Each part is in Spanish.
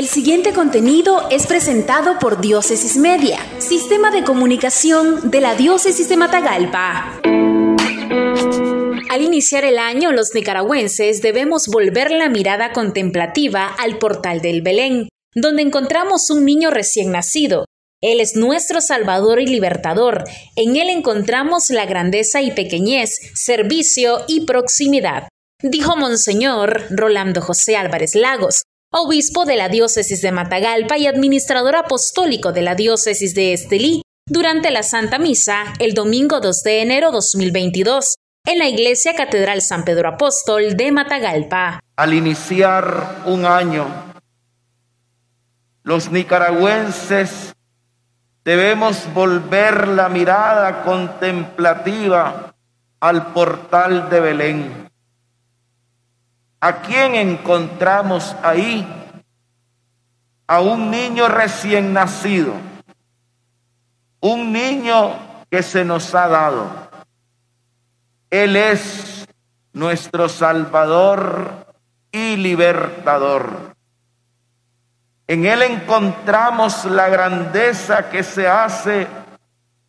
El siguiente contenido es presentado por Diócesis Media, Sistema de Comunicación de la Diócesis de Matagalpa. Al iniciar el año, los nicaragüenses debemos volver la mirada contemplativa al portal del Belén, donde encontramos un niño recién nacido. Él es nuestro Salvador y Libertador. En él encontramos la grandeza y pequeñez, servicio y proximidad, dijo Monseñor Rolando José Álvarez Lagos, obispo de la diócesis de Matagalpa y administrador apostólico de la diócesis de Estelí, durante la Santa Misa el domingo 2 de enero 2022 en la Iglesia Catedral San Pedro Apóstol de Matagalpa. Al iniciar un año, los nicaragüenses debemos volver la mirada contemplativa al portal de Belén ¿A quién encontramos ahí? A un niño recién nacido, un niño que se nos ha dado. Él es nuestro Salvador y libertador. En Él encontramos la grandeza que se hace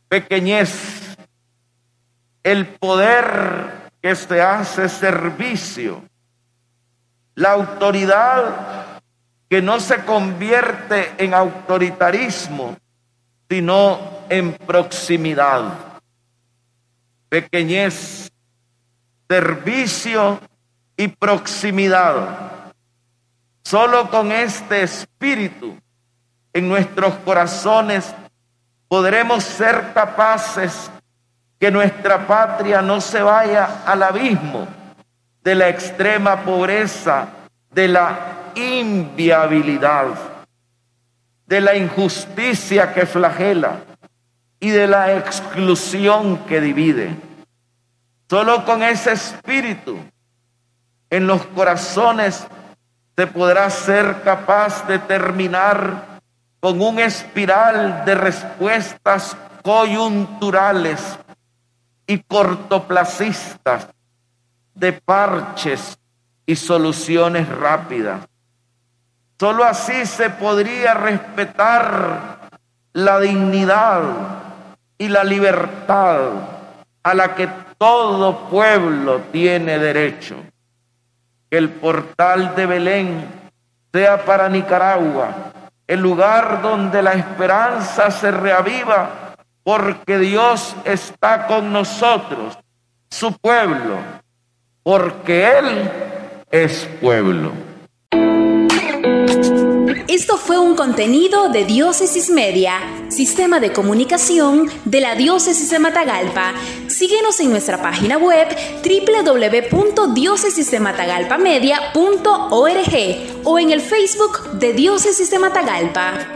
pequeñez, el poder que se hace servicio la autoridad que no se convierte en autoritarismo, sino en proximidad. Pequeñez, servicio y proximidad. Solo con este espíritu en nuestros corazones podremos ser capaces que nuestra patria no se vaya al abismo de la extrema pobreza, de la inviabilidad, de la injusticia que flagela y de la exclusión que divide. Solo con ese espíritu en los corazones se podrá ser capaz de terminar con un espiral de respuestas coyunturales y cortoplacistas de parches y soluciones rápidas. Solo así se podría respetar la dignidad y la libertad a la que todo pueblo tiene derecho. Que el portal de Belén sea para Nicaragua el lugar donde la esperanza se reaviva porque Dios está con nosotros, su pueblo porque Él es pueblo. Esto fue un contenido de Diócesis Media, sistema de comunicación de la Diócesis de Matagalpa. Síguenos en nuestra página web www.diócesisdematagalpamedia.org o en el Facebook de Diócesis de Matagalpa.